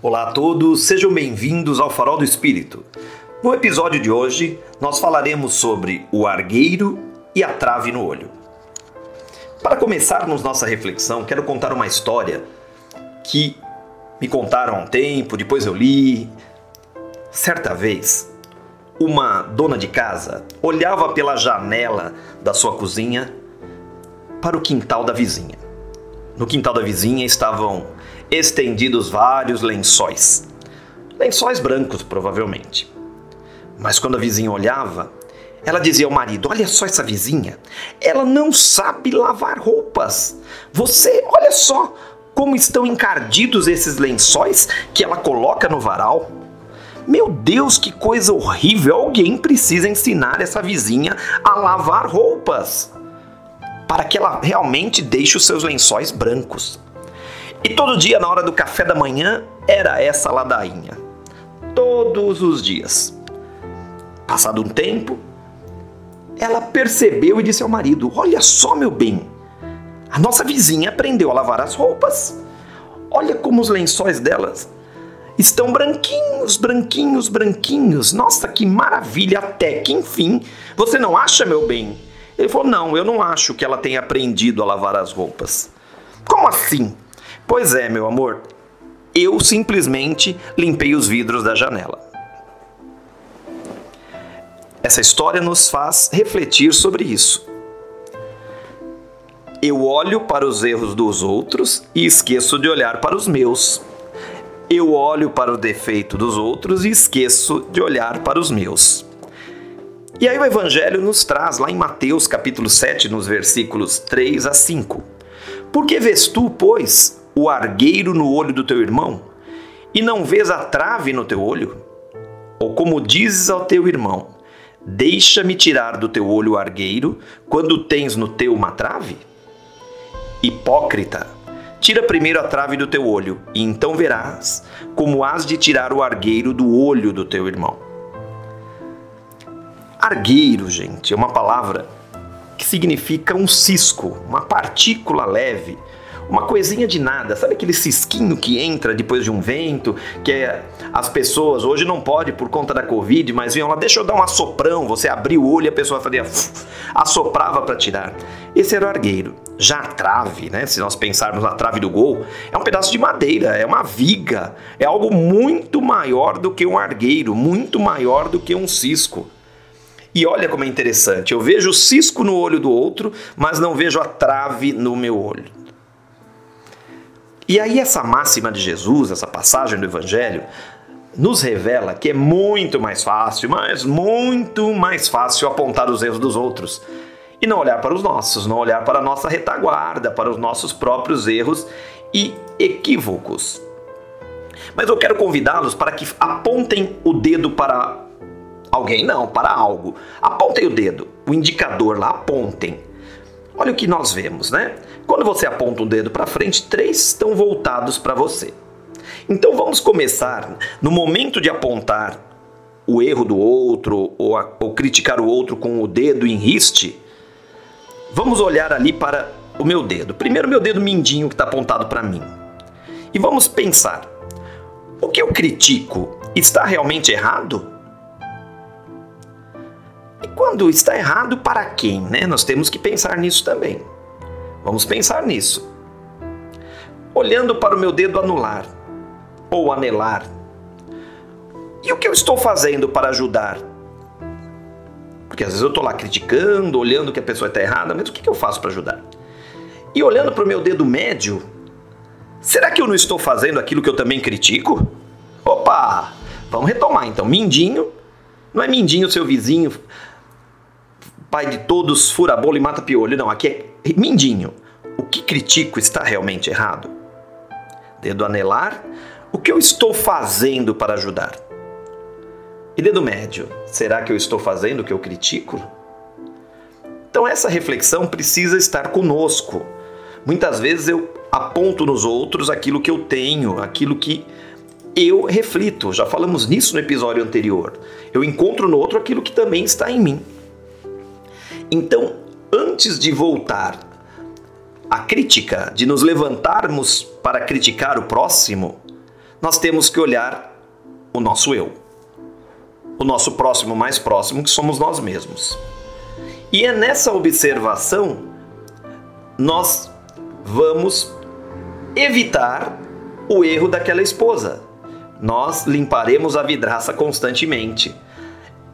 Olá a todos, sejam bem-vindos ao Farol do Espírito. No episódio de hoje, nós falaremos sobre o argueiro e a trave no olho. Para começarmos nossa reflexão, quero contar uma história que me contaram há um tempo, depois eu li. Certa vez, uma dona de casa olhava pela janela da sua cozinha para o quintal da vizinha. No quintal da vizinha estavam estendidos vários lençóis. Lençóis brancos, provavelmente. Mas quando a vizinha olhava, ela dizia ao marido: Olha só essa vizinha, ela não sabe lavar roupas. Você, olha só como estão encardidos esses lençóis que ela coloca no varal. Meu Deus, que coisa horrível! Alguém precisa ensinar essa vizinha a lavar roupas para que ela realmente deixe os seus lençóis brancos. E todo dia, na hora do café da manhã, era essa ladainha. Todos os dias. Passado um tempo, ela percebeu e disse ao marido: Olha só, meu bem, a nossa vizinha aprendeu a lavar as roupas. Olha como os lençóis delas estão branquinhos, branquinhos, branquinhos. Nossa, que maravilha! Até que enfim, você não acha, meu bem? Ele falou: Não, eu não acho que ela tenha aprendido a lavar as roupas. Como assim? Pois é, meu amor, eu simplesmente limpei os vidros da janela. Essa história nos faz refletir sobre isso. Eu olho para os erros dos outros e esqueço de olhar para os meus. Eu olho para o defeito dos outros e esqueço de olhar para os meus. E aí o Evangelho nos traz lá em Mateus capítulo 7, nos versículos 3 a 5. Por que vês tu, pois, o argueiro no olho do teu irmão, e não vês a trave no teu olho? Ou como dizes ao teu irmão, deixa-me tirar do teu olho o argueiro, quando tens no teu uma trave? Hipócrita, tira primeiro a trave do teu olho, e então verás como has de tirar o argueiro do olho do teu irmão. Argueiro, gente, é uma palavra que significa um cisco, uma partícula leve, uma coisinha de nada, sabe aquele cisquinho que entra depois de um vento, que é, as pessoas hoje não pode por conta da Covid, mas vinham lá, deixa eu dar um assoprão, você abria o olho e a pessoa fazia, assoprava para tirar. Esse era o argueiro. Já a trave, né, se nós pensarmos na trave do gol, é um pedaço de madeira, é uma viga, é algo muito maior do que um argueiro, muito maior do que um cisco. E olha como é interessante, eu vejo o cisco no olho do outro, mas não vejo a trave no meu olho. E aí essa máxima de Jesus, essa passagem do Evangelho, nos revela que é muito mais fácil, mas muito mais fácil apontar os erros dos outros e não olhar para os nossos, não olhar para a nossa retaguarda, para os nossos próprios erros e equívocos. Mas eu quero convidá-los para que apontem o dedo para alguém, não, para algo. Apontem o dedo, o indicador lá, apontem. Olha o que nós vemos, né? Quando você aponta um dedo para frente, três estão voltados para você. Então vamos começar no momento de apontar o erro do outro ou, a, ou criticar o outro com o dedo em riste. Vamos olhar ali para o meu dedo. Primeiro, meu dedo mindinho que está apontado para mim. E vamos pensar: o que eu critico está realmente errado? Quando está errado, para quem? Né? Nós temos que pensar nisso também. Vamos pensar nisso. Olhando para o meu dedo anular ou anelar. E o que eu estou fazendo para ajudar? Porque às vezes eu estou lá criticando, olhando que a pessoa está errada, mas o que eu faço para ajudar? E olhando para o meu dedo médio, será que eu não estou fazendo aquilo que eu também critico? Opa! Vamos retomar então. Mindinho, não é mindinho seu vizinho pai de todos, fura bolo e mata piolho. Não, aqui é mindinho. O que critico está realmente errado? Dedo anelar, o que eu estou fazendo para ajudar? E dedo médio, será que eu estou fazendo o que eu critico? Então essa reflexão precisa estar conosco. Muitas vezes eu aponto nos outros aquilo que eu tenho, aquilo que eu reflito. Já falamos nisso no episódio anterior. Eu encontro no outro aquilo que também está em mim. Então, antes de voltar à crítica, de nos levantarmos para criticar o próximo, nós temos que olhar o nosso eu. O nosso próximo mais próximo, que somos nós mesmos. E é nessa observação nós vamos evitar o erro daquela esposa. Nós limparemos a vidraça constantemente.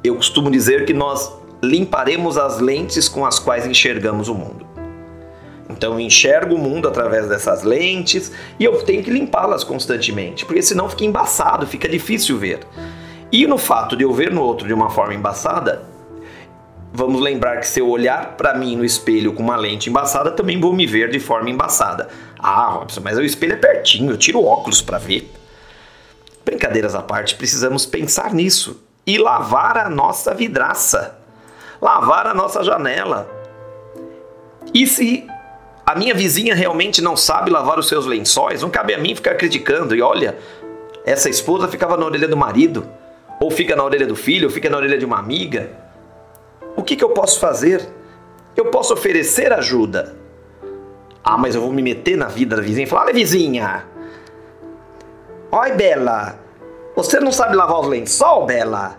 Eu costumo dizer que nós limparemos as lentes com as quais enxergamos o mundo. Então eu enxergo o mundo através dessas lentes e eu tenho que limpá-las constantemente, porque senão fica embaçado, fica difícil ver. E no fato de eu ver no outro de uma forma embaçada, vamos lembrar que se eu olhar para mim no espelho com uma lente embaçada, também vou me ver de forma embaçada. Ah, Robson, mas o espelho é pertinho, eu tiro óculos para ver. Brincadeiras à parte, precisamos pensar nisso e lavar a nossa vidraça, lavar a nossa janela. E se a minha vizinha realmente não sabe lavar os seus lençóis, não cabe a mim ficar criticando. E olha, essa esposa ficava na orelha do marido, ou fica na orelha do filho, ou fica na orelha de uma amiga o que, que eu posso fazer? Eu posso oferecer ajuda. Ah, mas eu vou me meter na vida da vizinha e falar: olha, vizinha, oi, Bela, você não sabe lavar os lençol, Bela?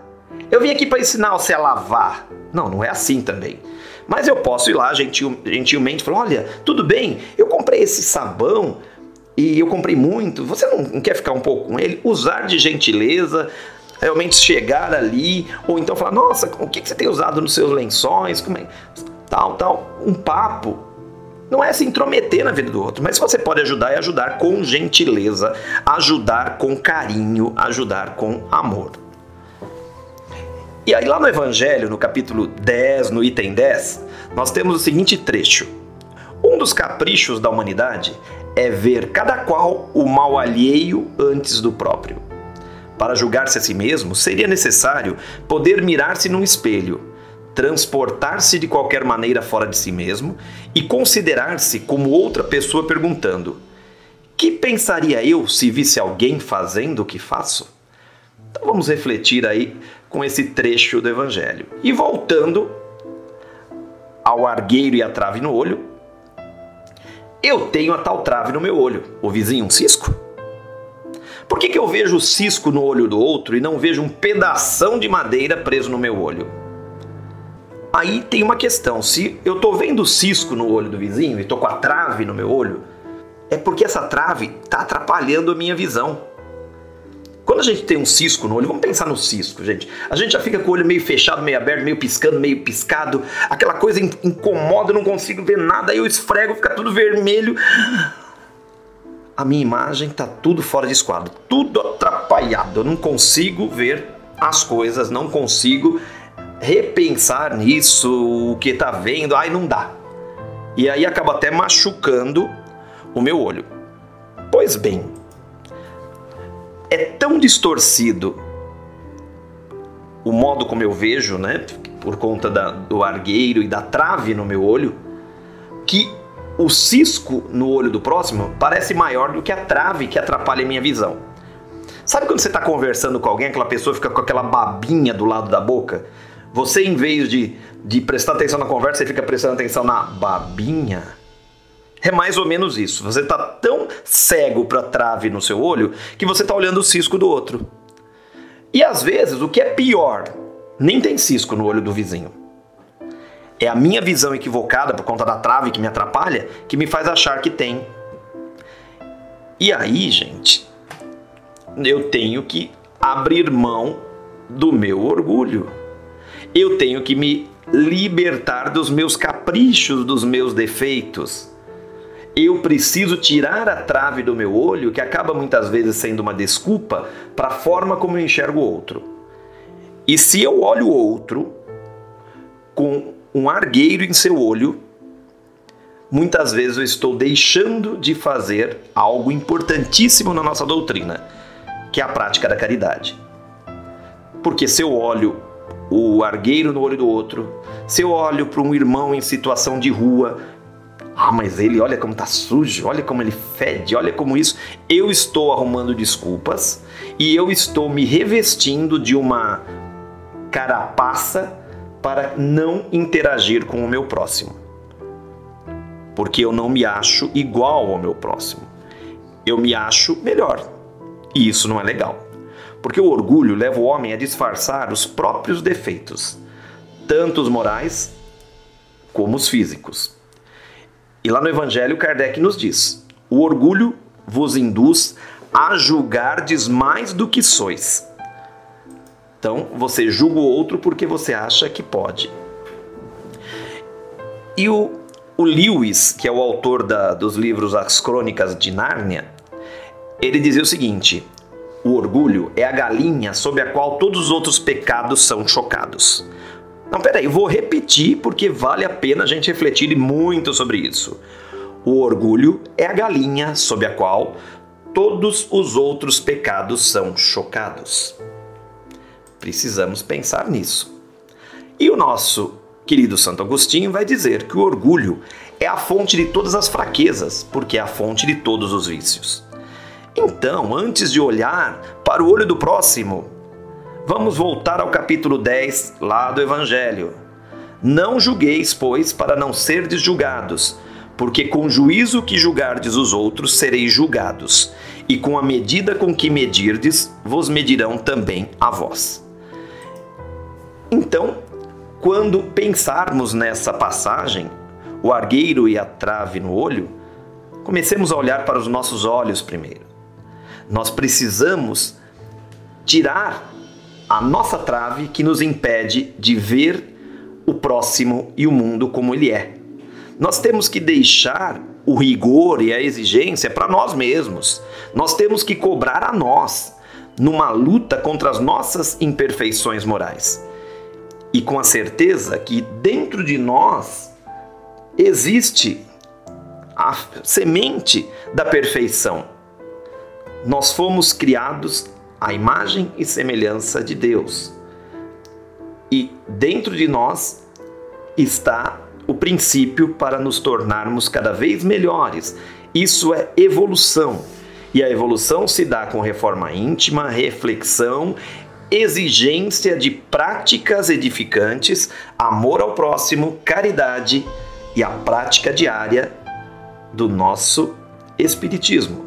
Eu vim aqui para ensinar você a lavar. Não, não é assim também. Mas eu posso ir lá gentil, gentilmente e falar: olha, tudo bem, eu comprei esse sabão e eu comprei muito. Você não, quer ficar um pouco com ele? Usar de gentileza, realmente chegar ali, ou então falar, nossa, o que você tem usado nos seus lençóis, como é? tal, tal, um papo. Não é se intrometer na vida do outro, mas você pode ajudar e ajudar com gentileza, ajudar com carinho, ajudar com amor. E aí lá no Evangelho, no capítulo 10, no item 10, nós temos o seguinte trecho. Um dos caprichos da humanidade é ver cada qual o mal alheio antes do próprio. Para julgar-se a si mesmo, seria necessário poder mirar-se num espelho, transportar-se de qualquer maneira fora de si mesmo e considerar-se como outra pessoa perguntando: Que pensaria eu se visse alguém fazendo o que faço? Então vamos refletir aí com esse trecho do Evangelho. E voltando ao argueiro e a trave no olho, eu tenho a tal trave no meu olho. O vizinho um cisco? Por que, que eu vejo o cisco no olho do outro e não vejo um pedação de madeira preso no meu olho? Aí tem uma questão: se eu estou vendo o cisco no olho do vizinho e estou com a trave no meu olho, é porque essa trave está atrapalhando a minha visão. Quando a gente tem um cisco no olho, vamos pensar no cisco, gente. A gente já fica com o olho meio fechado, meio aberto, meio piscando, meio piscado. Aquela coisa incomoda, eu não consigo ver nada, aí eu esfrego, fica tudo vermelho a minha imagem está tudo fora de esquadro, tudo atrapalhado. Eu não consigo ver as coisas, não consigo repensar nisso, o que está vendo, ai não dá. E aí acaba até machucando o meu olho. Pois bem, é tão distorcido o modo como eu vejo, né, por conta da, do argueiro e da trave no meu olho, que o cisco no olho do próximo parece maior do que a trave que atrapalha a minha visão. Sabe quando você está conversando com alguém, aquela pessoa fica com aquela babinha do lado da boca? Você, em vez de, de prestar atenção na conversa, você fica prestando atenção na babinha? É mais ou menos isso. Você está tão cego para a trave no seu olho que você está olhando o cisco do outro. E às vezes, o que é pior, nem tem cisco no olho do vizinho. É a minha visão equivocada por conta da trave que me atrapalha que me faz achar que tem. E aí, gente, eu tenho que abrir mão do meu orgulho. Eu tenho que me libertar dos meus caprichos, dos meus defeitos. Eu preciso tirar a trave do meu olho, que acaba muitas vezes sendo uma desculpa para a forma como eu enxergo o outro. E se eu olho o outro com um argueiro em seu olho, muitas vezes eu estou deixando de fazer algo importantíssimo na nossa doutrina, que é a prática da caridade. Porque se eu olho o argueiro no olho do outro, se eu olho para um irmão em situação de rua, ah, mas ele, olha como tá sujo, olha como ele fede, olha como isso. Eu estou arrumando desculpas e eu estou me revestindo de uma carapaça para não interagir com o meu próximo. Porque eu não me acho igual ao meu próximo. Eu me acho melhor. E isso não é legal. Porque o orgulho leva o homem a disfarçar os próprios defeitos, tanto os morais como os físicos. E lá no Evangelho, Kardec nos diz: o orgulho vos induz a julgardes mais do que sois. Então, você julga o outro porque você acha que pode. E o, o Lewis, que é o autor da, dos livros As Crônicas de Nárnia, ele dizia o seguinte: o orgulho é a galinha sobre a qual todos os outros pecados são chocados. Não, peraí, vou repetir porque vale a pena a gente refletir muito sobre isso. O orgulho é a galinha sob a qual todos os outros pecados são chocados. Precisamos pensar nisso. E o nosso querido Santo Agostinho vai dizer que o orgulho é a fonte de todas as fraquezas, porque é a fonte de todos os vícios. Então, antes de olhar para o olho do próximo, vamos voltar ao capítulo 10 lá do Evangelho. Não julgueis, pois, para não serdes julgados, porque com o juízo que julgardes os outros sereis julgados, e com a medida com que medirdes, vos medirão também a vós. Então, quando pensarmos nessa passagem, o argueiro e a trave no olho, comecemos a olhar para os nossos olhos primeiro. Nós precisamos tirar a nossa trave que nos impede de ver o próximo e o mundo como ele é. Nós temos que deixar o rigor e a exigência para nós mesmos. Nós temos que cobrar a nós numa luta contra as nossas imperfeições morais e com a certeza que dentro de nós existe a semente da perfeição. Nós fomos criados à imagem e semelhança de Deus. E dentro de nós está o princípio para nos tornarmos cada vez melhores. Isso é evolução. E a evolução se dá com reforma íntima, reflexão exigência de práticas edificantes, amor ao próximo, caridade e a prática diária do nosso Espiritismo.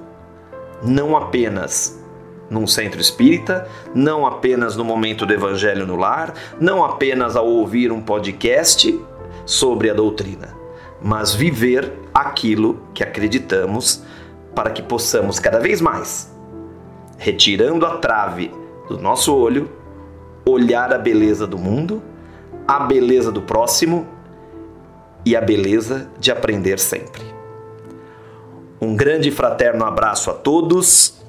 Não apenas num centro espírita, não apenas no momento do Evangelho no lar, não apenas ao ouvir um podcast sobre a doutrina, mas viver aquilo que acreditamos para que possamos cada vez mais, retirando a trave do nosso olho, olhar a beleza do mundo, a beleza do próximo e a beleza de aprender sempre. Um grande fraterno abraço a todos